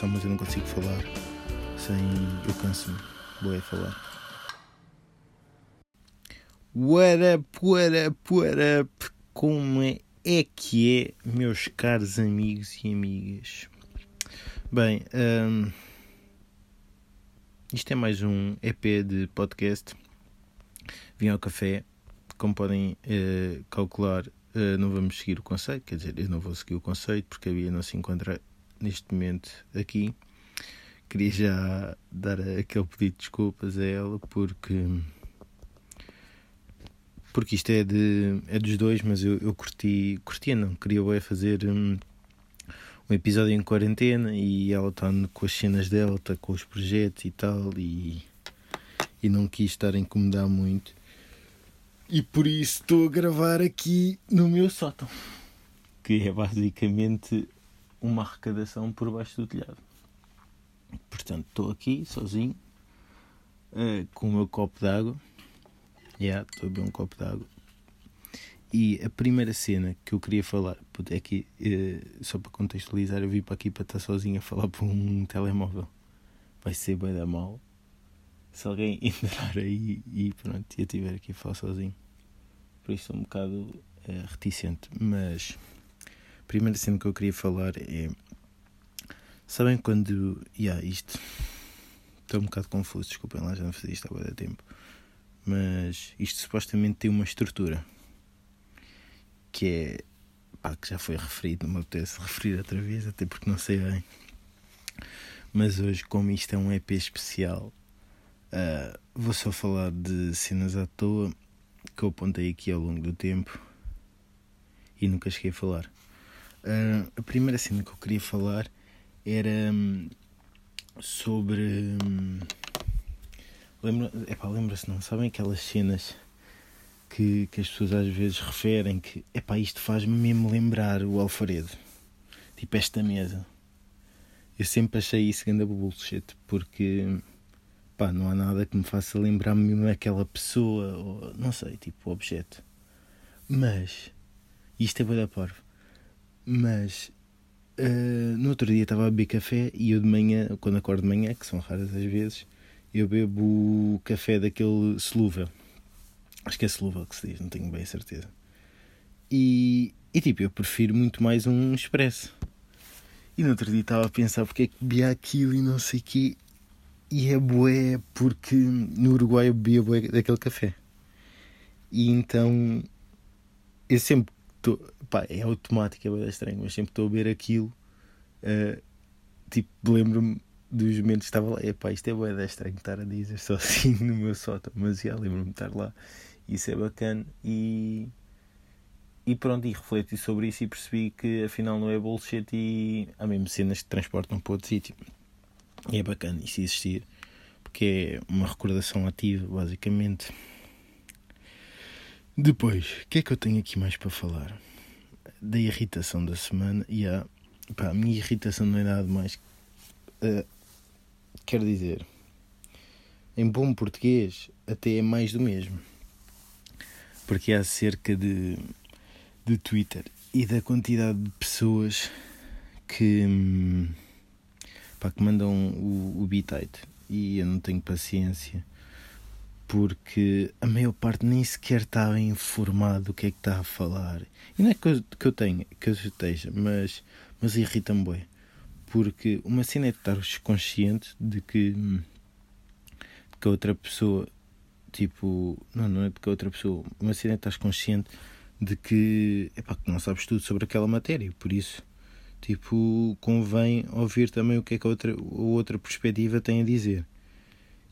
respiração, mas eu não consigo falar sem. Eu canso-me. Vou é falar. What up, what up, what up? Como é, é que é, meus caros amigos e amigas? Bem, um, isto é mais um EP de podcast. Vim ao café. Como podem uh, calcular, uh, não vamos seguir o conceito. Quer dizer, eu não vou seguir o conceito porque a Bia não se encontra neste momento aqui. Queria já dar aquele pedido de desculpas a ela porque porque isto é de é dos dois, mas eu, eu curti, curtia não, queria fazer um, um episódio em quarentena e ela está com as cenas dela, está com os projetos e tal e, e não quis estar a incomodar muito. E por isso estou a gravar aqui no meu sótão, que é basicamente uma arrecadação por baixo do telhado. Portanto, estou aqui sozinho, uh, com o meu copo d'água. Yeah, estou a beber um copo d'água. E a primeira cena que eu queria falar, é que, uh, só para contextualizar, eu vim para aqui para estar sozinho a falar por um telemóvel. Vai ser bem da mal. Se alguém entrar aí e pronto, eu estiver aqui a falar sozinho. Por isso estou um bocado uh, reticente. Mas primeira cena que eu queria falar é Sabem quando. Yeah, isto. Estou um bocado confuso, desculpem lá, já não fiz isto há muito tempo. Mas isto supostamente tem uma estrutura que é. pá, que já foi referido, não me apetece referir outra vez, até porque não sei bem. Mas hoje, como isto é um EP especial, uh, vou só falar de cenas à toa que eu apontei aqui ao longo do tempo e nunca cheguei a falar. Uh, a primeira cena que eu queria falar era hum, sobre. Epá, lembra-se, não? Sabem aquelas cenas que, que as pessoas às vezes referem que epá, isto faz-me mesmo lembrar o Alfaredo. Tipo esta mesa. Eu sempre achei isso grande bullshit porque pá, não há nada que me faça lembrar mesmo aquela pessoa ou não sei, tipo objeto. Mas isto é boa da. Mas Uh, no outro dia estava a beber café e eu de manhã, quando acordo de manhã, que são raras as vezes, eu bebo café daquele solúvel. Acho que é solúvel que se diz, não tenho bem a certeza. E, e tipo, eu prefiro muito mais um expresso. E no outro dia estava a pensar porque é que bebia aquilo e não sei o quê. E é bué porque no Uruguai eu bebia bué daquele café. E então eu sempre tô, pá, é automático, é bem estranho, mas sempre estou a ver aquilo. Uh, tipo, lembro-me dos momentos que estava lá. Epá, isto é bem estranho estar a dizer só assim no meu sótão, mas já lembro-me de estar lá. Isso é bacana e. E pronto, e refleti sobre isso e percebi que afinal não é bullshit e há mesmo cenas que transportam para outro sítio. E é bacana isso existir, porque é uma recordação ativa, basicamente. Depois, o que é que eu tenho aqui mais para falar? Da irritação da semana. E a, pá, a minha irritação não é nada mais. Uh, quer dizer, em bom português, até é mais do mesmo. Porque há cerca de, de Twitter e da quantidade de pessoas que, hum, pá, que mandam o, o bitite. E eu não tenho paciência porque a maior parte nem sequer está informado do que é que está a falar. E não é que eu, que eu tenha, que eu esteja, mas, mas irrita-me bem. Porque uma cena é estar consciente de que, de que a outra pessoa, tipo, não, não é de que a outra pessoa, uma cena é estar consciente de que, epá, que não sabes tudo sobre aquela matéria, por isso, tipo, convém ouvir também o que é que a outra, a outra perspectiva tem a dizer.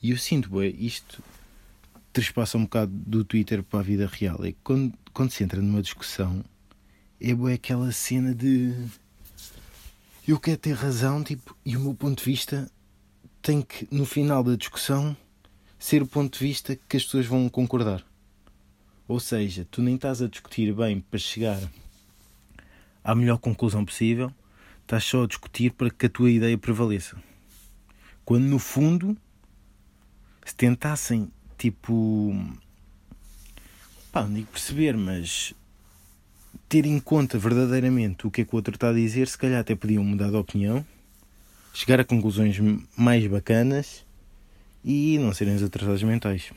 E eu sinto, bem, isto trespassa um bocado do Twitter para a vida real. É que quando, quando se entra numa discussão, é boa aquela cena de eu quero ter razão, tipo, e o meu ponto de vista tem que, no final da discussão, ser o ponto de vista que as pessoas vão concordar. Ou seja, tu nem estás a discutir bem para chegar à melhor conclusão possível, estás só a discutir para que a tua ideia prevaleça. Quando no fundo, se tentassem tipo. pá, não digo perceber, mas ter em conta verdadeiramente o que é que o outro está a dizer, se calhar até podiam mudar de opinião chegar a conclusões mais bacanas e não serem os atrasados mentais.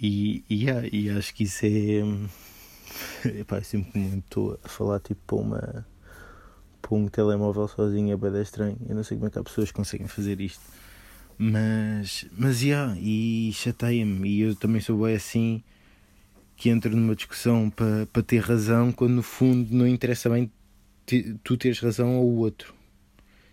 E, e, e acho que isso é. Epá, sempre que estou a falar tipo para uma para um telemóvel sozinho é bem estranho. Eu não sei como é que há pessoas que conseguem fazer isto. Mas, mas yeah, e chateia-me. E eu também sou bem assim que entro numa discussão para, para ter razão quando no fundo não interessa bem tu teres razão ou o outro.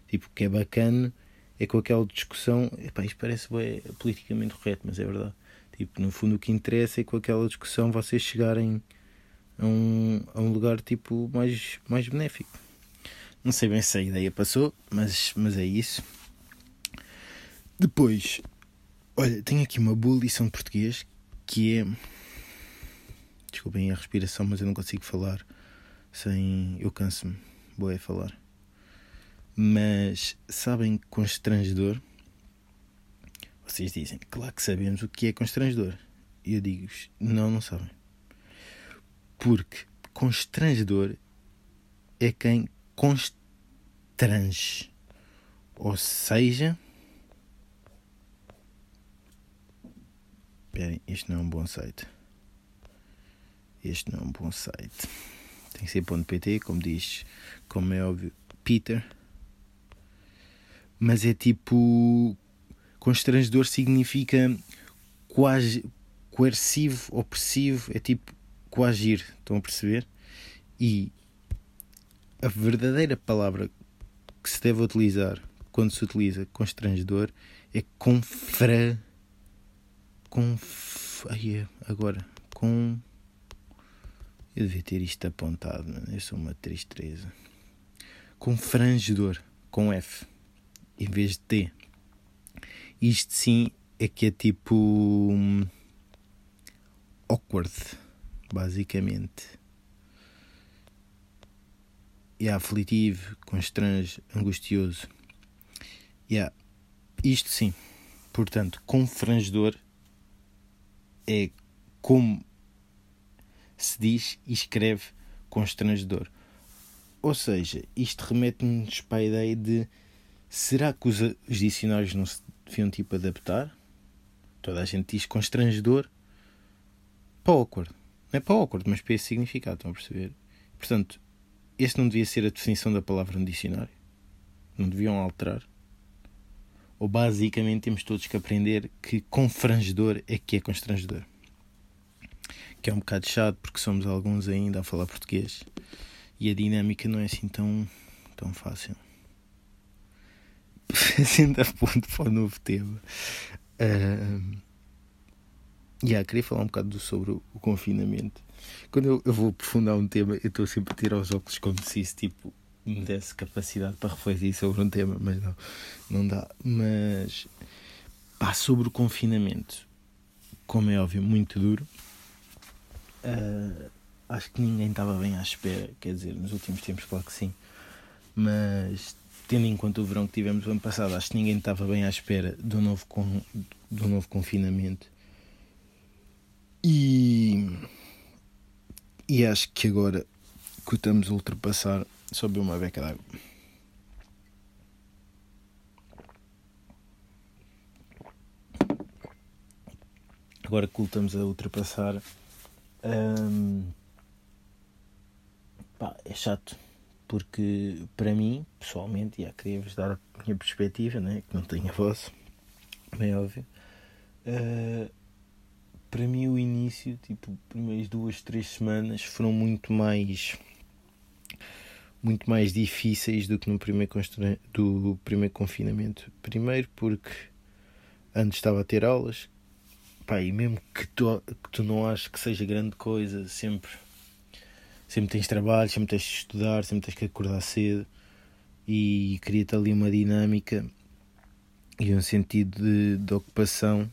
Tipo, o que é bacana é com aquela discussão. Epá, isto parece bem politicamente correto, mas é verdade. Tipo, no fundo o que interessa é com aquela discussão vocês chegarem a um, a um lugar tipo mais, mais benéfico. Não sei bem se a ideia passou, mas, mas é isso. Depois, olha, tenho aqui uma boa lição de português que é. Desculpem a respiração, mas eu não consigo falar sem. Eu canso-me. Boa é falar. Mas sabem constrangedor? Vocês dizem, claro que sabemos o que é constrangedor. E eu digo-vos, não, não sabem. Porque constrangedor é quem constrange. Ou seja. Esperem, este não é um bom site. Este não é um bom site. Tem que ser .pt, como diz, como é óbvio, Peter. Mas é tipo. Constrangedor significa quase coercivo, opressivo, é tipo coagir, estão a perceber? E a verdadeira palavra que se deve utilizar quando se utiliza constrangedor é confra. Conf. Ai, é, agora. Com. Eu devia ter isto apontado, mano. Eu sou uma tristeza. Confrangedor. Com F. Em vez de T. Isto sim é que é tipo. Um, awkward. Basicamente yeah, aflitivo, constrange, angustioso. Yeah. Isto sim. Portanto, confrangedor é como se diz e escreve constrangedor. Ou seja, isto remete-nos para a ideia de será que os, os dicionários não se deviam tipo adaptar? Toda a gente diz constrangedor para awkward. Não é para awkward, mas para esse significado, estão a perceber? Portanto, esse não devia ser a definição da palavra no dicionário? Não deviam alterar? Ou basicamente temos todos que aprender que confrangedor é que é constrangedor? Que é um bocado chato porque somos alguns ainda a falar português e a dinâmica não é assim tão, tão fácil. Fazendo a ponto para o novo tema. Uh, yeah, queria falar um bocado sobre o, o confinamento quando eu, eu vou aprofundar um tema, eu estou sempre a tirar os óculos como se isso tipo, me desse capacidade para refletir sobre um tema, mas não, não dá. Mas pá, sobre o confinamento, como é óbvio, muito duro. Uh, acho que ninguém estava bem à espera, quer dizer, nos últimos tempos, claro que sim, mas tendo em conta o verão que tivemos o ano passado, acho que ninguém estava bem à espera do novo, con do novo confinamento. E e acho que agora que estamos a ultrapassar, sobe uma beca d'água. Agora que estamos a ultrapassar, hum, pá, é chato. Porque para mim, pessoalmente, já queria-vos dar a minha perspectiva, né, que não tenho a vossa, bem óbvio. Uh, para mim o início, tipo, primeiras duas, três semanas foram muito mais muito mais difíceis do que no primeiro do primeiro confinamento. Primeiro porque antes estava a ter aulas, pá, e mesmo que tu, que tu não aches que seja grande coisa, sempre sempre tens trabalho, sempre tens de estudar, sempre tens que acordar cedo. E cria-te ali uma dinâmica e um sentido de, de ocupação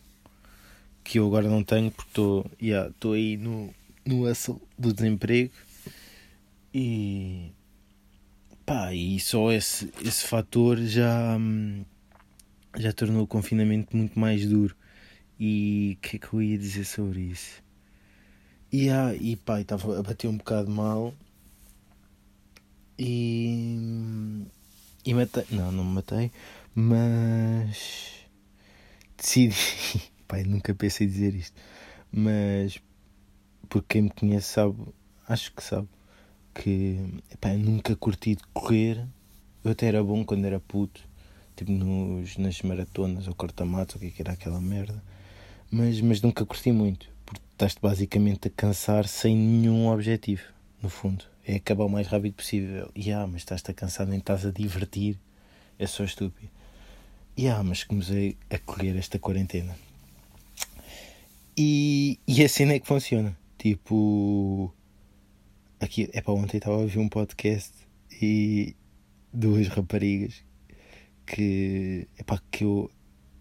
que eu agora não tenho porque estou yeah, aí no, no hustle do desemprego. E pá, e só esse, esse fator já, já tornou o confinamento muito mais duro. E o que é que eu ia dizer sobre isso? E, ah, e pá, estava a bater um bocado mal e, e matei. Não, não me matei, mas decidi. Pai, nunca pensei dizer isto, mas porque quem me conhece sabe, acho que sabe, que epá, nunca curti de correr. Eu até era bom quando era puto, tipo nos, nas maratonas ou corta-matos, o que, é que era aquela merda, mas, mas nunca curti muito, porque estás-te basicamente a cansar sem nenhum objetivo, no fundo. É acabar o mais rápido possível. E ah, mas estás-te a cansar, nem estás a divertir, é só estúpido. E ah, mas comecei a correr esta quarentena. E, e a cena é que funciona. Tipo, aqui, é para ontem estava a ouvir um podcast e duas raparigas que, é para que eu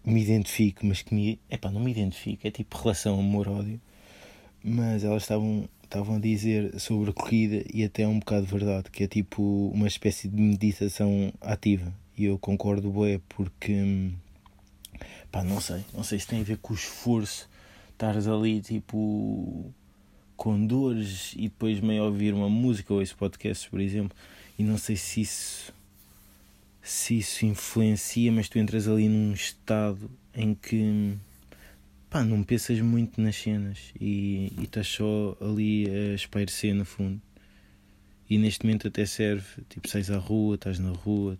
me identifico, mas que me, é para não me identifico, é tipo relação amor-ódio, mas elas estavam estavam a dizer sobre a corrida e até é um bocado verdade, que é tipo uma espécie de meditação ativa. E eu concordo, bué, porque pá, não sei, não sei se tem a ver com o esforço, estares ali tipo com dores e depois meio ouvir uma música ou esse podcast, por exemplo, e não sei se isso se isso influencia, mas tu entras ali num estado em que pá, não pensas muito nas cenas e, e estás só ali a espairecer no fundo. E neste momento até serve, tipo, sais à rua, estás na rua.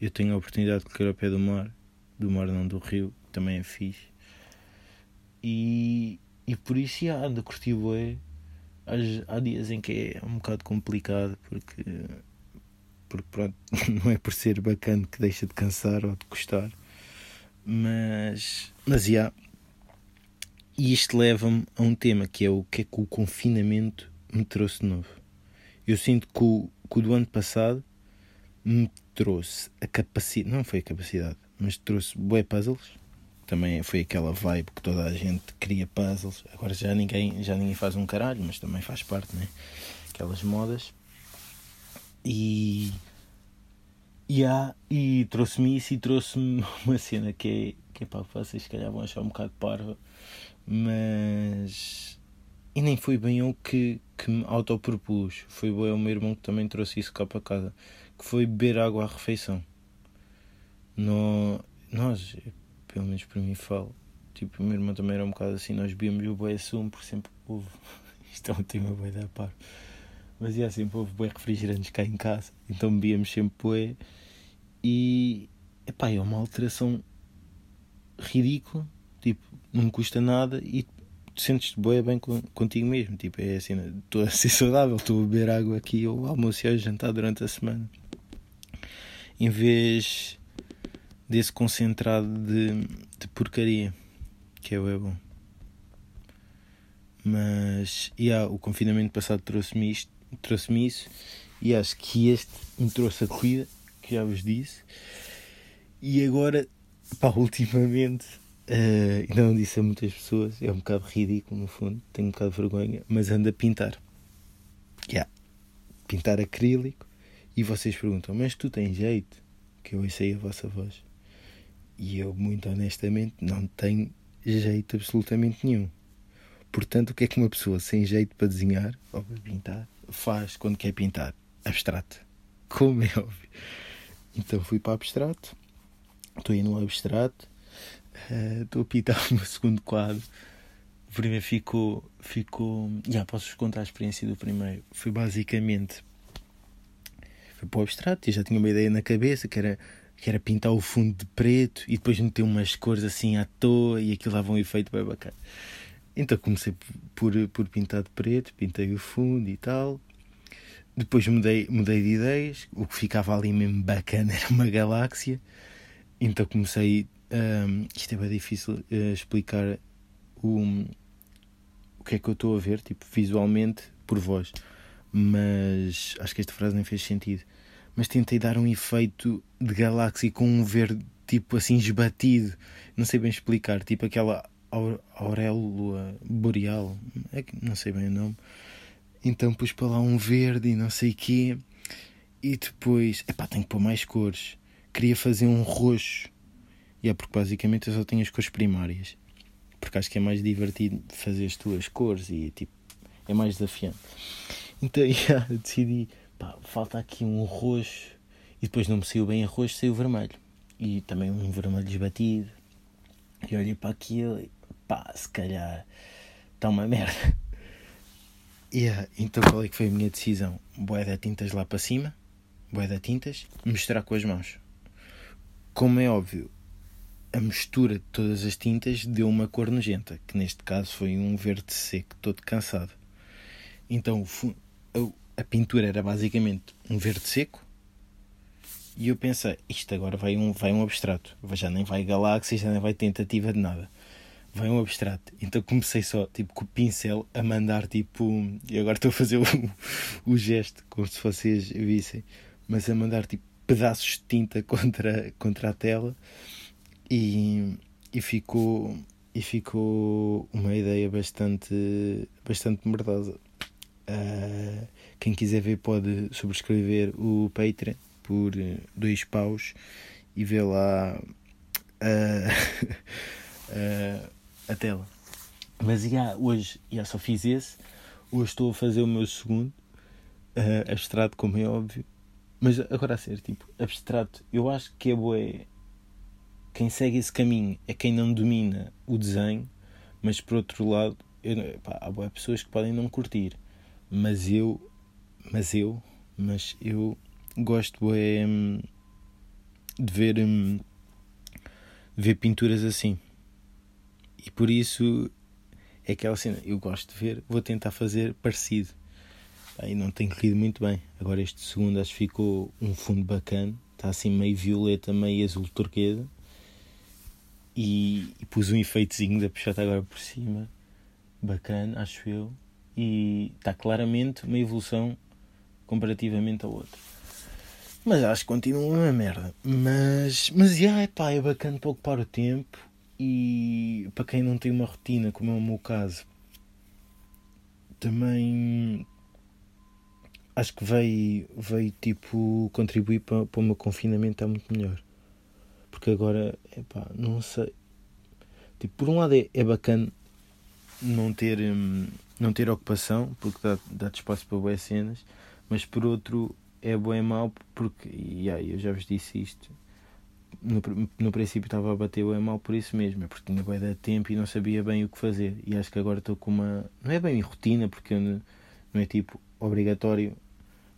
Eu tenho a oportunidade de correr ao pé do mar, do mar não do rio, também é fixe. E, e por isso já ando a curtir bué. Há, há dias em que é um bocado complicado porque, porque pronto, não é por ser bacana que deixa de cansar ou de custar. Mas, mas já, e isto leva-me a um tema que é o que é que o confinamento me trouxe de novo. Eu sinto que o, que o do ano passado me trouxe a capacidade, não foi a capacidade, mas trouxe bué puzzles. Também foi aquela vibe que toda a gente cria puzzles. Agora já ninguém, já ninguém faz um caralho, mas também faz parte, né? Aquelas modas. E. E, há, e trouxe-me isso e trouxe-me uma cena que é, que é pá, vocês se calhar vão achar um bocado parva mas. E nem foi bem eu que, que me autopropus. Foi bem o meu irmão que também trouxe isso cá para casa. Que foi beber água à refeição. No, nós, pelo menos para mim falo. Tipo, o meu irmão também era um bocado assim. Nós bebíamos o boi sumo porque sempre houve. Isto é um tema boi da par. Mas ia sempre houve boi refrigerantes cá em casa. Então bebíamos sempre boi. E. Epá, é uma alteração ridícula. Tipo, não me custa nada e tu sentes-te boa bem contigo mesmo. Tipo, é assim, estou a ser saudável, estou a beber água aqui ou almoço e jantar durante a semana. Em vez desse concentrado de, de porcaria, que é o é bom. Mas yeah, o confinamento passado trouxe-me isto, trouxe-me isso e acho que este me trouxe a corrida, que já vos disse. E agora, pá, ultimamente Uh, não disse a muitas pessoas, é um bocado ridículo no fundo, tenho um bocado de vergonha, mas ando a pintar. Yeah. Pintar acrílico. E vocês perguntam, mas tu tens jeito? Que eu ouço a vossa voz. E eu, muito honestamente, não tenho jeito absolutamente nenhum. Portanto, o que é que uma pessoa sem jeito para desenhar ou para pintar faz quando quer pintar? Abstrato. Como é óbvio. Então fui para abstrato. Estou aí no abstrato eh, estou uh, a pintar o meu segundo quadro. O primeiro ficou. ficou já posso-vos contar a experiência do primeiro. Foi basicamente. Foi para o abstrato e já tinha uma ideia na cabeça que era, que era pintar o fundo de preto e depois meter umas cores assim à toa e aquilo dava um efeito bem bacana. Então comecei por, por pintar de preto, pintei o fundo e tal. Depois mudei, mudei de ideias. O que ficava ali mesmo bacana era uma galáxia. Então comecei um, isto é bem difícil uh, explicar o, o que é que eu estou a ver, tipo, visualmente, por voz. Mas acho que esta frase nem fez sentido. Mas tentei dar um efeito de galáxia com um verde, tipo assim, esbatido. Não sei bem explicar, tipo aquela auréola boreal, é que não sei bem o nome. Então pus para lá um verde e não sei quê. E depois, epá, tenho que pôr mais cores. Queria fazer um roxo e é porque basicamente eu só tenho as cores primárias. Porque acho que é mais divertido fazer as tuas cores e tipo, é mais desafiante. Então yeah, decidi, pá, falta aqui um roxo. E depois não me saiu bem a roxo, saiu vermelho. E também um vermelho esbatido. E olhei para aquilo e pá, se calhar está uma merda. Yeah, então qual é que foi a minha decisão? Boé de tintas lá para cima, boé de tintas, misturar com as mãos. Como é óbvio, a mistura de todas as tintas deu uma cor nojenta, que neste caso foi um verde seco, todo cansado. Então a pintura era basicamente um verde seco e eu pensei, isto agora vai um, vai um abstrato, já nem vai galáxia, já nem vai tentativa de nada. Vai um abstrato. Então comecei só, tipo, com o pincel a mandar, tipo, e agora estou a fazer o, o gesto, como se vocês vissem, mas a mandar, tipo, pedaços de tinta contra, contra a tela e, e ficou e ficou uma ideia bastante bastante merdosa uh, quem quiser ver pode subscrever o Patreon por dois paus e ver lá uh, uh, a tela. Mas já, hoje já só fiz esse. Hoje estou a fazer o meu segundo. Abstrato, como é óbvio. Mas agora a ser, tipo, abstrato, eu acho que é boé. Quem segue esse caminho é quem não domina o desenho, mas por outro lado, eu, pá, há boé pessoas que podem não curtir. Mas eu, mas eu, mas eu gosto hum, de ver, hum, ver pinturas assim. E por isso é aquela cena, eu gosto de ver, vou tentar fazer parecido. Aí não tem corrido muito bem. Agora este segundo acho que ficou um fundo bacana, está assim meio violeta, meio azul turquesa. E, e pus um efeitozinho da puxada agora por cima, bacana, acho eu. E está claramente uma evolução comparativamente ao outro. Mas acho que continua uma merda. Mas, mas já, epá, é bacana para ocupar o tempo e para quem não tem uma rotina, como é o meu caso, também acho que veio, veio tipo contribuir para, para o meu confinamento está muito melhor. Porque agora, epá, não sei. Tipo, por um lado é, é bacana não ter, hum, não ter ocupação, porque dá, dá espaço para boas cenas, mas por outro é bom e mau porque, e aí eu já vos disse isto, no, no princípio estava a bater bem mal por isso mesmo, é porque tinha bem de tempo e não sabia bem o que fazer. E acho que agora estou com uma. Não é bem rotina, porque não, não é tipo obrigatório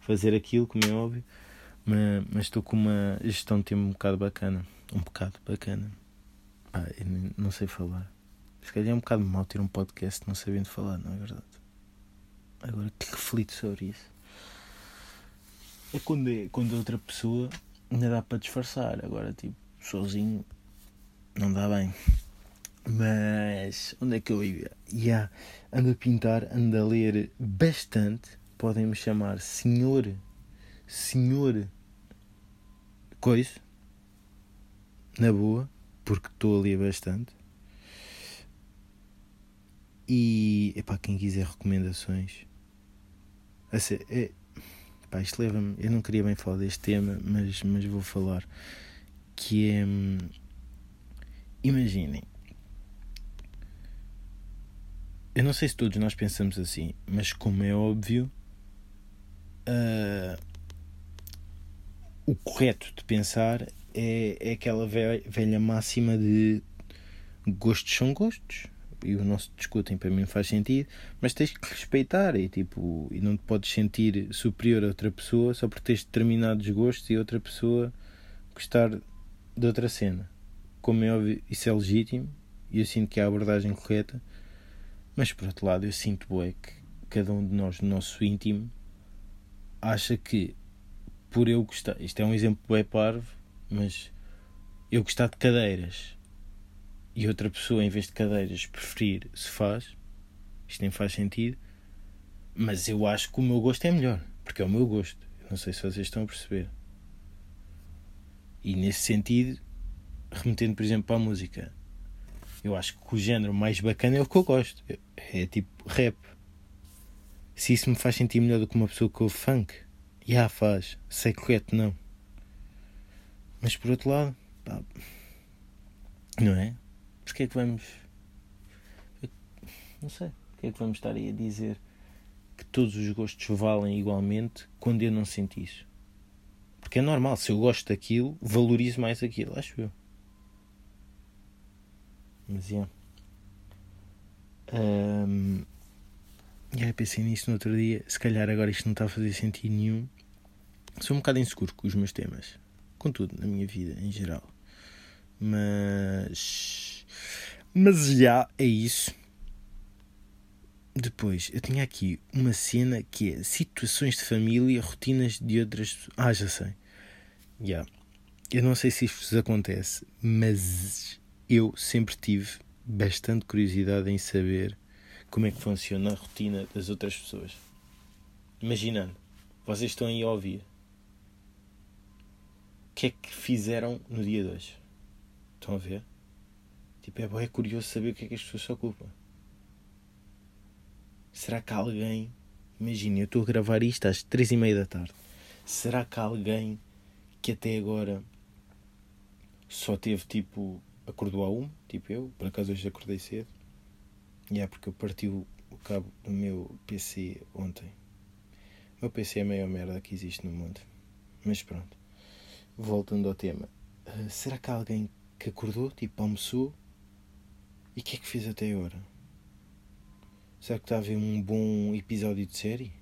fazer aquilo, como é óbvio, mas, mas estou com uma gestão de tempo um bocado bacana. Um bocado bacana. Ah, não sei falar. Se calhar é um bocado mal ter um podcast não sabendo falar, não é verdade? Agora que reflito sobre isso. É quando, é quando outra pessoa ainda dá para disfarçar. Agora, tipo, sozinho não dá bem. Mas onde é que eu ia? Yeah, ando a pintar, ando a ler bastante. Podem me chamar senhor, senhor, coisa, na boa, porque estou a ler bastante. E, epá, quem quiser recomendações, assim, é, Pá, isto leva-me. Eu não queria bem falar deste tema, mas, mas vou falar. Que é. Hum, imaginem. Eu não sei se todos nós pensamos assim, mas como é óbvio, uh, o correto de pensar é, é aquela velha, velha máxima de gostos são gostos e o nosso discutem para mim faz sentido, mas tens que respeitar e tipo, e não te podes sentir superior a outra pessoa só por teres determinados gostos e outra pessoa gostar de outra cena. Como é óbvio, isso é legítimo e eu sinto que é a abordagem correta, mas por outro lado eu sinto bué que cada um de nós, no nosso íntimo, acha que por eu gostar, isto é um exemplo bué parvo, mas eu gostar de cadeiras e outra pessoa, em vez de cadeiras, preferir se faz, isto nem faz sentido, mas eu acho que o meu gosto é melhor, porque é o meu gosto. não sei se vocês estão a perceber. E nesse sentido, remetendo, por exemplo, para a música, eu acho que o género mais bacana é o que eu gosto. É tipo rap. Se isso me faz sentir melhor do que uma pessoa que ouve funk, já faz. Sei correto, não. Mas por outro lado, pá, não é? Porque é que vamos. Não sei. Porque é que vamos estar aí a dizer que todos os gostos valem igualmente quando eu não sinto isso? Porque é normal, se eu gosto daquilo, valorizo mais aquilo, acho eu. Mas é. Um, e aí pensei nisto no outro dia. Se calhar agora isto não está a fazer sentido nenhum. Sou um bocado inseguro com os meus temas. Com tudo, na minha vida, em geral. Mas. Mas já é isso. Depois, eu tinha aqui uma cena que é situações de família, rotinas de outras. Ah, já sei. Já. Yeah. Eu não sei se isto vos acontece, mas eu sempre tive bastante curiosidade em saber como é que funciona a rotina das outras pessoas. Imaginando, vocês estão aí a ouvir. O que é que fizeram no dia de hoje? Estão a ver? Tipo, é, é curioso saber o que é que as pessoas se ocupam. Será que alguém. Imagina, eu estou a gravar isto às três e meia da tarde. Será que alguém que até agora só teve tipo. acordou a um, tipo eu, por acaso hoje acordei cedo. E é porque eu parti o, cabo do meu PC ontem. O meu PC é a maior merda que existe no mundo. Mas pronto. Voltando ao tema. Uh, será que alguém que acordou, tipo almoçou? E o que é que fez até agora? Será que está a ver um bom episódio de série?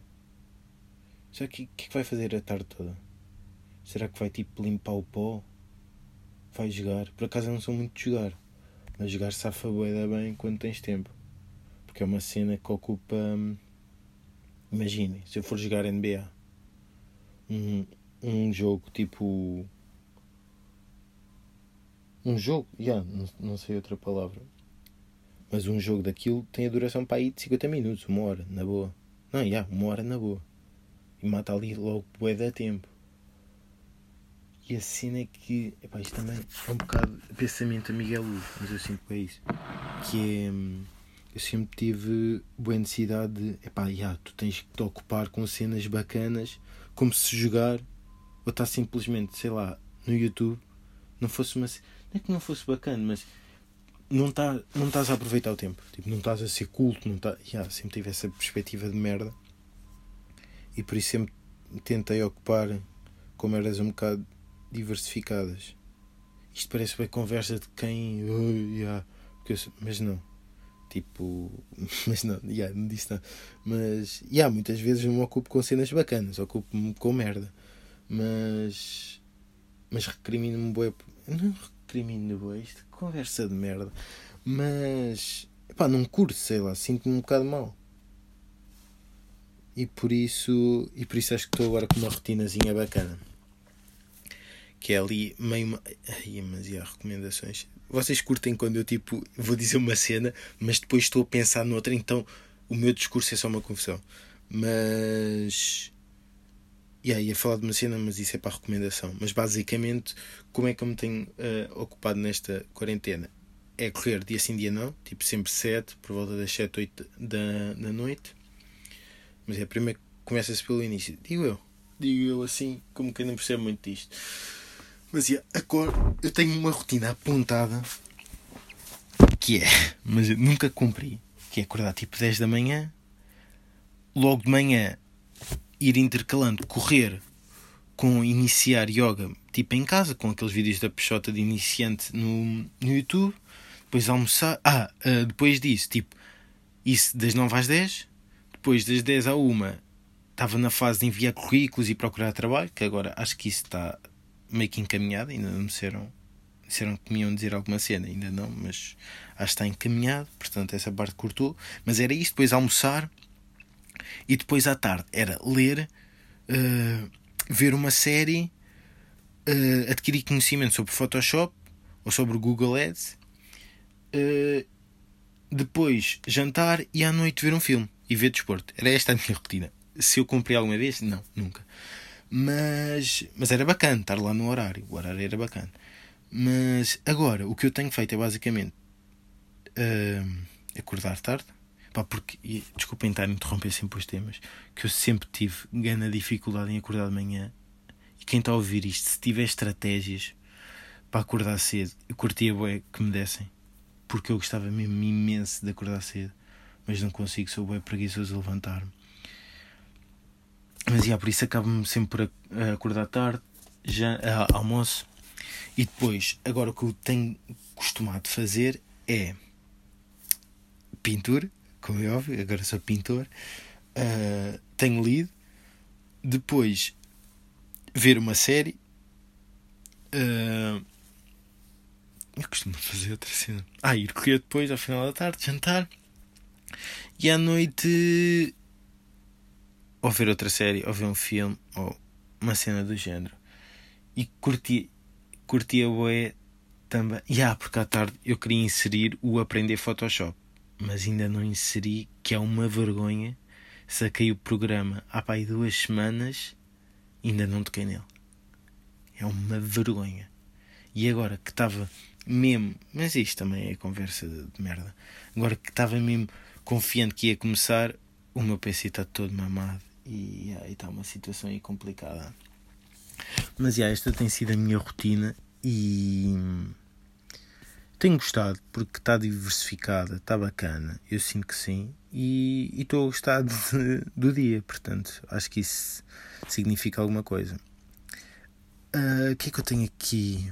Será que o que é que vai fazer a tarde toda? Será que vai tipo limpar o pó? Vai jogar? Por acaso eu não sou muito de jogar. Mas jogar safa boeda bem quando tens tempo. Porque é uma cena que ocupa. Hum, imaginem, se eu for jogar NBA, um, um jogo tipo. Um jogo, já, yeah, não, não sei outra palavra. Mas um jogo daquilo tem a duração para aí de 50 minutos, uma hora, na boa. Não, já, yeah, uma hora na boa. E mata ali logo bué da tempo. E a cena é que. Epá, isto também é um bocado pensamento a Miguel Luz, mas eu sinto que é isso. Que é. Hum, eu sempre tive boa necessidade de. Epá, yeah, tu tens que te ocupar com cenas bacanas, como se jogar ou estar simplesmente, sei lá, no YouTube não fosse uma. Não é que não fosse bacana, mas não, tá, não estás a aproveitar o tempo. Tipo, não estás a ser culto, não tá, yeah, sempre tive essa perspectiva de merda. E por isso sempre tentei ocupar com merdas um bocado diversificadas. Isto parece bem conversa de quem. Oh, yeah, eu, mas não. Tipo, mas não, yeah, não disse nada. Mas, yeah, muitas vezes me ocupo com cenas bacanas, ocupo-me com merda. Mas, mas recrimino-me boi. Não recrimino boi, isto conversa de merda. Mas, pá, não curto, sei lá, sinto-me um bocado mal. E por isso, e por isso acho que estou agora com uma rotinazinha bacana. Que é ali meio. Ai, mas e há recomendações vocês curtem quando eu tipo vou dizer uma cena, mas depois estou a pensar noutra, então o meu discurso é só uma confusão. Mas. Yeah, ia falar de uma cena, mas isso é para recomendação. Mas basicamente, como é que eu me tenho uh, ocupado nesta quarentena? É correr dia sim, dia não, tipo sempre 7, por volta das 7, 8 da, da noite. Mas é primeiro começa-se pelo início. Digo eu, digo eu assim, como que eu não percebo muito disto. Mas yeah, agora eu tenho uma rotina apontada que é, mas eu nunca cumpri, que é acordar tipo 10 da manhã, logo de manhã ir intercalando, correr com iniciar yoga tipo em casa, com aqueles vídeos da Peixota de iniciante no, no YouTube, depois almoçar, ah, uh, depois disso, tipo, isso das 9 às 10, depois das 10 à 1 estava na fase de enviar currículos e procurar trabalho, que agora acho que isso está meio que encaminhado, ainda não me disseram, disseram que me iam dizer alguma cena, ainda não, mas acho que está encaminhado, portanto essa parte cortou. Mas era isto, depois almoçar e depois à tarde era ler, uh, ver uma série, uh, adquirir conhecimento sobre Photoshop ou sobre Google Ads, uh, depois jantar e à noite ver um filme e ver desporto. Era esta a minha rotina. Se eu cumpri alguma vez? Não, nunca. Mas, mas era bacana estar lá no horário. O horário era bacana. Mas agora o que eu tenho feito é basicamente uh, acordar tarde. Pá, porque, e, desculpem estar a interromper sempre os temas, que eu sempre tive grande dificuldade em acordar de manhã. E quem está a ouvir isto, se tiver estratégias para acordar cedo, eu curtia bué que me dessem. Porque eu gostava mesmo imenso de acordar cedo. Mas não consigo, sou bué preguiçoso de levantar-me. Mas yeah, por isso acabo-me sempre por acordar tarde, já, uh, almoço. E depois, agora o que eu tenho costumado fazer é pintura, como é óbvio, agora sou pintor. Uh, tenho lido. Depois, ver uma série. Uh, eu costumo fazer outra cena. Ah, ir correr depois, ao final da tarde, jantar. E à noite. Ou ver outra série, ou ver um filme, ou uma cena do género. E curti, curti a boé também. E ah, porque à tarde eu queria inserir o aprender Photoshop. Mas ainda não inseri, que é uma vergonha. Saquei o programa há pá, duas semanas ainda não toquei nele. É uma vergonha. E agora que estava mesmo. Mas isto também é conversa de, de merda. Agora que estava mesmo confiante que ia começar, o meu PC está todo mamado e está uma situação aí complicada. Mas yeah, esta tem sido a minha rotina e tenho gostado porque está diversificada, está bacana. Eu sinto que sim e estou a gostar de, do dia, portanto, acho que isso significa alguma coisa. Ah, o uh, que é que eu tenho aqui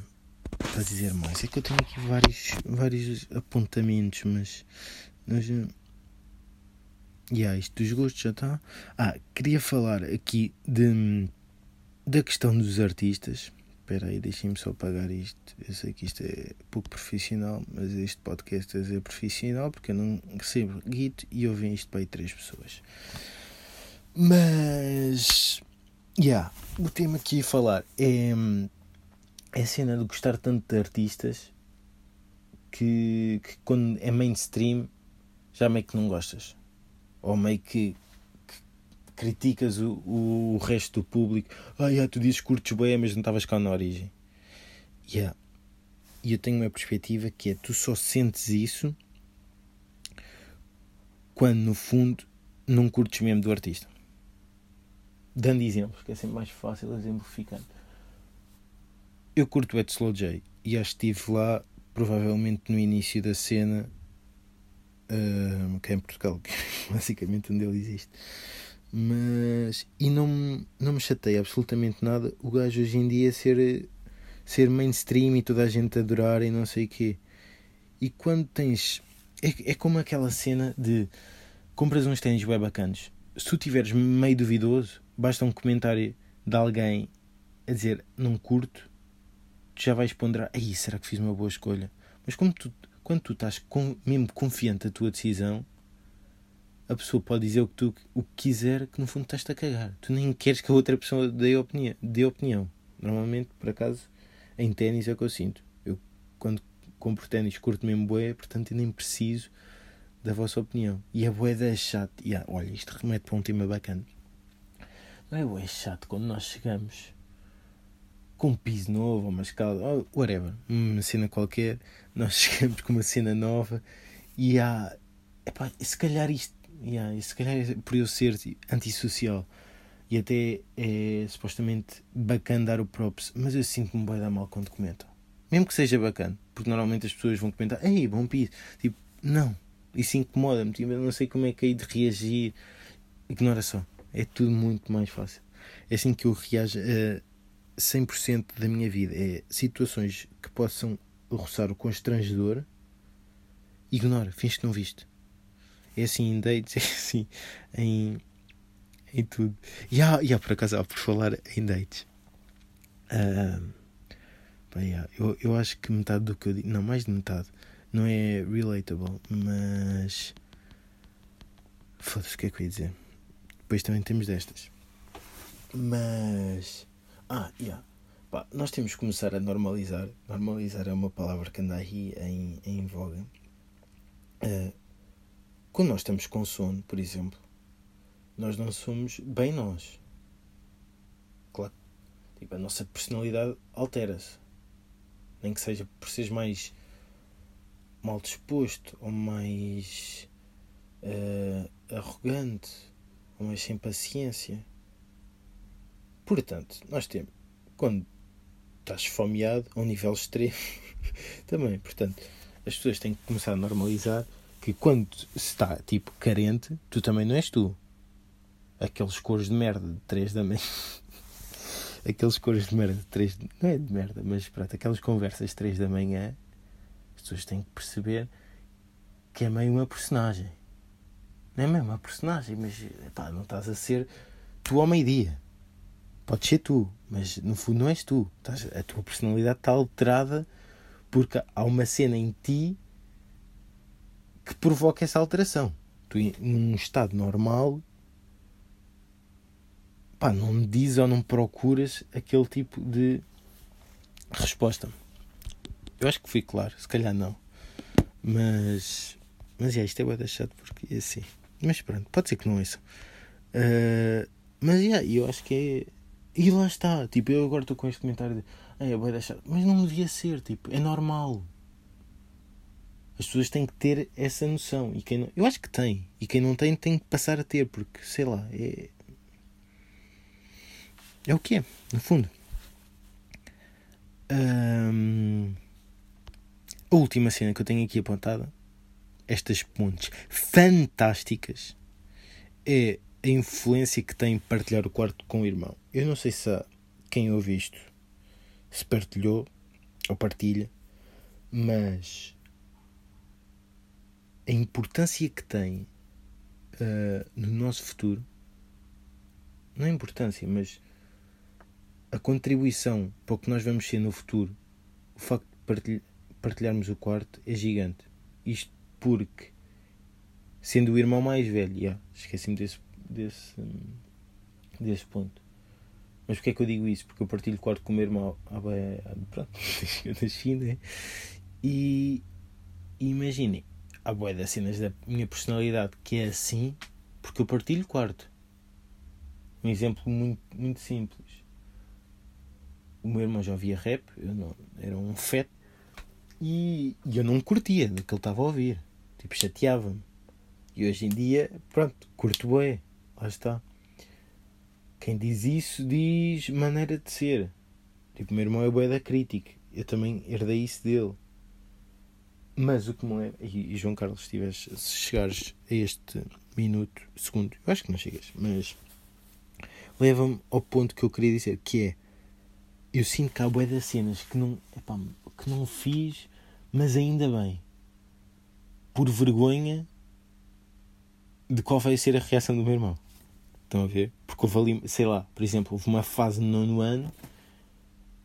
para dizer mais? É que eu tenho aqui vários, vários apontamentos, mas. mas yeah, isto dos gostos já está. Ah, queria falar aqui de, da questão dos artistas. Espera aí, deixem-me só apagar isto. Eu sei que isto é pouco profissional, mas este podcast é profissional porque eu não recebo guito e ouvem isto para aí três pessoas. Mas Yeah, o tema que ia falar é, é a cena de gostar tanto de artistas que, que, quando é mainstream já meio que não gostas. Ou meio que criticas o, o resto do público. Ah, yeah, tu dizes curtes bem, mas não estavas cá na origem. Yeah. E eu tenho uma perspectiva que é tu só sentes isso quando no fundo não curtes mesmo do artista dando exemplos, que é sempre mais fácil exemplificando. Eu curto o Ed Slow J e acho que estive lá provavelmente no início da cena uh, que é em Portugal, que basicamente onde ele existe. Mas e não, não me chateia absolutamente nada o gajo hoje em dia ser, ser mainstream e toda a gente adorar e não sei o quê. E quando tens. É, é como aquela cena de compras uns ténis bem bacanos. Se tu estiveres meio duvidoso, basta um comentário de alguém a dizer não curto, tu já vais ponderar, aí será que fiz uma boa escolha? Mas como tu, quando tu estás com, mesmo confiante da tua decisão, a pessoa pode dizer o que tu o que quiser, que no fundo estás-te a cagar. Tu nem queres que a outra pessoa dê opinião. Dê opinião. Normalmente, por acaso, em ténis é o que eu sinto. Eu, quando compro ténis, curto mesmo boé, portanto, eu nem preciso da vossa opinião. E a boé da chato. E, olha, isto remete para um tema bacana. Não é, é chato quando nós chegamos com um piso novo, ou uma escada, ou whatever, uma cena qualquer, nós chegamos com uma cena nova e há. Epá, se calhar isto. Yeah, se calhar é por eu ser antissocial e até é supostamente bacana dar o props, mas eu sinto-me bem dar mal quando comentam. Mesmo que seja bacana, porque normalmente as pessoas vão comentar, ei, bom piso. Tipo, não, isso incomoda-me, tipo, eu não sei como é que é de reagir. Ignora só. É tudo muito mais fácil. É assim que eu reajo a 100% da minha vida. É situações que possam roçar o constrangedor, ignora, finge que não viste. É assim em dates, é assim em, em tudo. E há, e há por acaso, há por falar em dates. Uh, bem, eu, eu acho que metade do que eu digo, não, mais de metade, não é relatable, mas. Foda-se, o que é que eu ia dizer? Depois também temos destas. Mas. Ah, yeah. Pá, nós temos que começar a normalizar. Normalizar é uma palavra que anda aí em, em voga. Uh, quando nós estamos com sono, por exemplo, nós não somos bem nós. Claro. Tipo, a nossa personalidade altera-se. Nem que seja por seres mais mal disposto ou mais uh, arrogante mas sem paciência. Portanto, nós temos, quando estás esfomeado a um nível extremo, também, portanto, as pessoas têm que começar a normalizar que quando se está tipo carente, tu também não és tu. Aqueles cores de merda de 3 da manhã. aqueles coros de merda de 3 não é de merda, mas pronto, aquelas conversas de 3 da manhã, as pessoas têm que perceber que é meio uma personagem. Não é mesmo uma personagem, mas pá, não estás a ser tu ao meio-dia. Podes ser tu, mas no fundo não és tu. a tua personalidade está alterada porque há uma cena em ti que provoca essa alteração. Tu, num estado normal, pá, não me dizes ou não procuras aquele tipo de resposta. Eu acho que fui claro, se calhar não. Mas, mas é, isto é bem deixado porque é assim. Mas pronto, pode ser que não isso. Uh, mas yeah, eu acho que é. E lá está, tipo, eu agora estou com este comentário de. Ah, é bem deixado. Mas não devia ser, tipo, é normal. As pessoas têm que ter essa noção. E quem não, eu acho que tem. E quem não tem, tem que passar a ter, porque sei lá, é, é o que é, no fundo. A última cena que eu tenho aqui apontada, estas pontes fantásticas, é a influência que tem partilhar o quarto com o irmão. Eu não sei se há quem ouve isto se partilhou ou partilha, mas a importância que tem uh, no nosso futuro, não é importância, mas a contribuição para o que nós vamos ser no futuro, o facto de partilharmos o quarto é gigante. Isto porque, sendo o irmão mais velho, yeah, esqueci-me desse, desse, desse ponto. Mas porquê é que eu digo isso? Porque eu partilho o quarto com o meu irmão pronto, eu nasci, né? E imaginem, há boé das cenas da minha personalidade que é assim porque eu partilho quarto. Um exemplo muito, muito simples o meu irmão já ouvia rap, eu não, era um feto, e, e eu não curtia do que ele estava a ouvir. Tipo, chateava-me. E hoje em dia, pronto, curto bem. Lá está. Quem diz isso diz maneira de ser. Tipo, o meu irmão é bué da crítica. Eu também herdei isso dele. Mas o que não é. E, e João Carlos, se, tiveres, se chegares a este minuto, segundo, eu acho que não chegas, mas leva-me ao ponto que eu queria dizer, que é eu sinto que há bué das cenas que não, epá, que não fiz, mas ainda bem. Por vergonha de qual vai ser a reação do meu irmão. Estão a ver? Porque houve ali, sei lá, por exemplo, houve uma fase no nono ano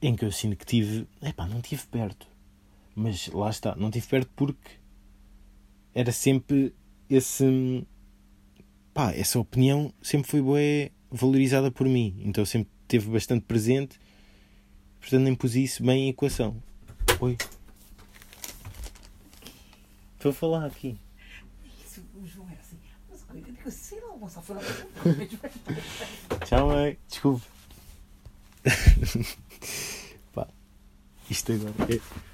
em que eu sinto que tive. Epá, não tive perto. Mas lá está, não tive perto porque era sempre esse. Pá, essa opinião sempre foi boa valorizada por mim. Então sempre esteve bastante presente Portanto, nem pus isso bem em equação. Oi. Estou a falar aqui. Isso, o João era assim. Mas eu digo, sei lá, o Gonçalo foi lá Tchau, mãe. Desculpe. Pá, isto agora é.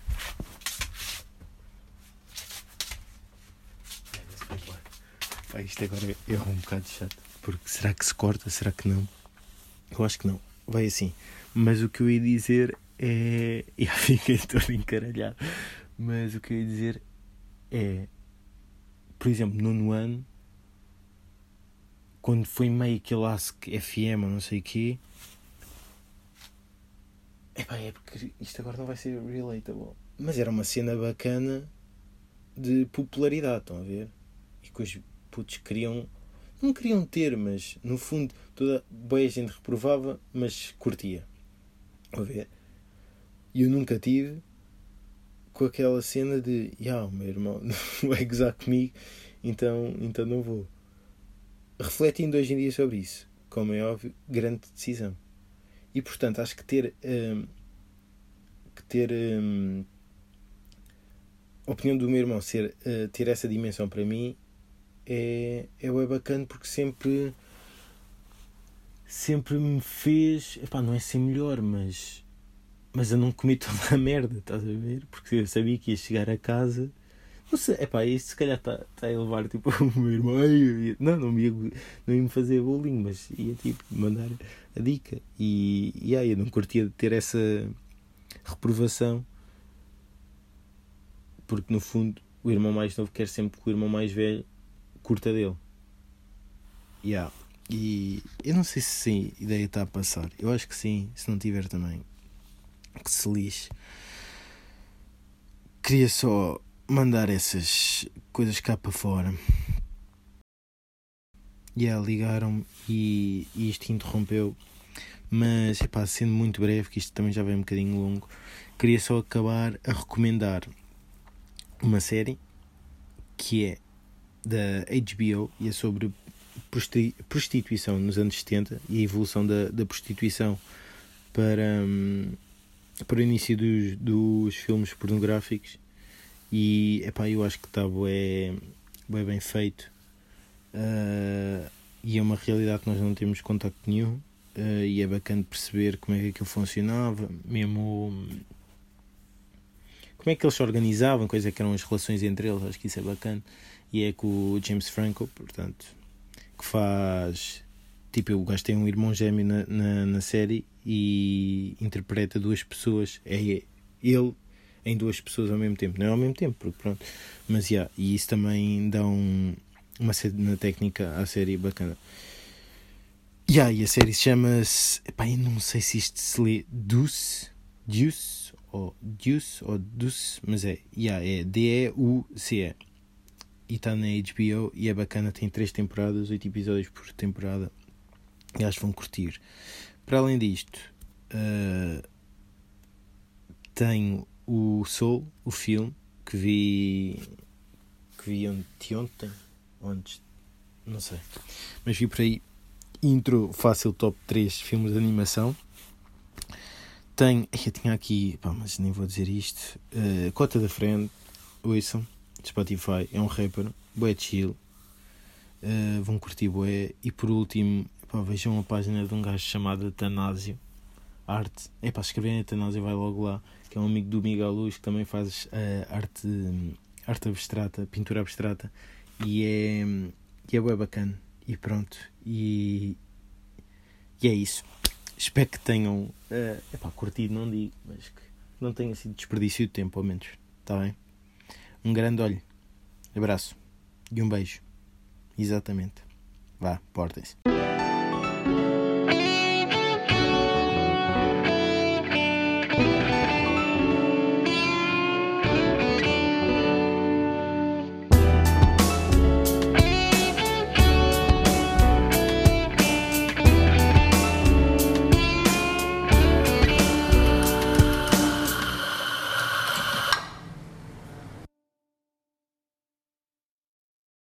Pá, isto agora é um bocado chato. Porque será que se corta? Será que não? Eu acho que não. Vai assim. Mas o que eu ia dizer é. Já fiquei todo encaralhado. Mas o que eu ia dizer é. Por exemplo, no ano, quando foi meio aquele Ask FM ou não sei o quê. Epá, é porque isto agora não vai ser relatable. Mas era uma cena bacana de popularidade, estão a ver? E que os putos queriam. Não queriam ter, mas no fundo toda boa gente reprovava, mas curtia. A ver? E eu nunca tive com aquela cena de ah, o meu irmão não vai gozar comigo, então, então não vou. Refletindo hoje em dia sobre isso, como é óbvio, grande decisão. E portanto acho que ter hum, que ter hum, a opinião do meu irmão ser uh, ter essa dimensão para mim é, é bacana porque sempre sempre me fez. Epá, não é ser melhor, mas. Mas eu não comi toda a merda, estás a ver? Porque eu sabia que ia chegar a casa. Não sei, epá, isto se calhar está tá a elevar tipo o meu irmão. Ia, não, não me ia, não ia me fazer bullying, mas ia tipo mandar a dica. E, e aí eu não curtia de ter essa reprovação. Porque no fundo o irmão mais novo quer sempre que o irmão mais velho curta dele. Yeah. E eu não sei se a ideia está a passar. Eu acho que sim, se não tiver também. Que se lixe. Queria só mandar essas coisas cá para fora. Yeah, ligaram-me e, e isto interrompeu. Mas, epá, sendo muito breve, que isto também já vai um bocadinho longo, queria só acabar a recomendar uma série que é da HBO e é sobre prostituição nos anos 70 e a evolução da, da prostituição para, um, para o início dos, dos filmes pornográficos e epá, eu acho que está é bem feito uh, e é uma realidade que nós não temos contacto nenhum uh, e é bacana perceber como é que aquilo funcionava mesmo como é que eles se organizavam, coisas é que eram as relações entre eles, acho que isso é bacana. E é com o James Franco, portanto, que faz. Tipo, o gajo tem um irmão gêmeo na, na, na série e interpreta duas pessoas. É ele em duas pessoas ao mesmo tempo. Não é ao mesmo tempo, porque pronto. Mas yeah, e isso também dá um, uma cena técnica à série bacana. Yeah, e a série chama-se. Epá, eu não sei se isto se lê Deuce, Deuce ou Deuce ou Deuce, mas é, yeah, é D-E-U-C-E. E está na HBO e é bacana, tem três temporadas, oito episódios por temporada. E acho que vão curtir. Para além disto, uh, tenho o Soul, o filme, que vi que vi ontem, ontem, ontem, não sei, mas vi por aí intro fácil top 3 filmes de animação tenho. Eu tinha aqui. Pá, mas nem vou dizer isto. Uh, Cota da Friend. Ouçam. Spotify. É um rapper. Boé chill. Uh, vão curtir boé. E por último. Pá, vejam a página de um gajo chamado Tanásio. Arte. É pá, escreverem Tanásio vai logo lá. Que é um amigo do Miguel Luz que também faz uh, arte, arte abstrata, pintura abstrata. E é. E é bué bacana. E pronto. E. E é isso. Espero que tenham uh, epá, curtido, não digo, mas que não tenha sido desperdício de tempo, ao menos. Está bem? Um grande olho, abraço e um beijo. Exatamente. Vá, portem-se.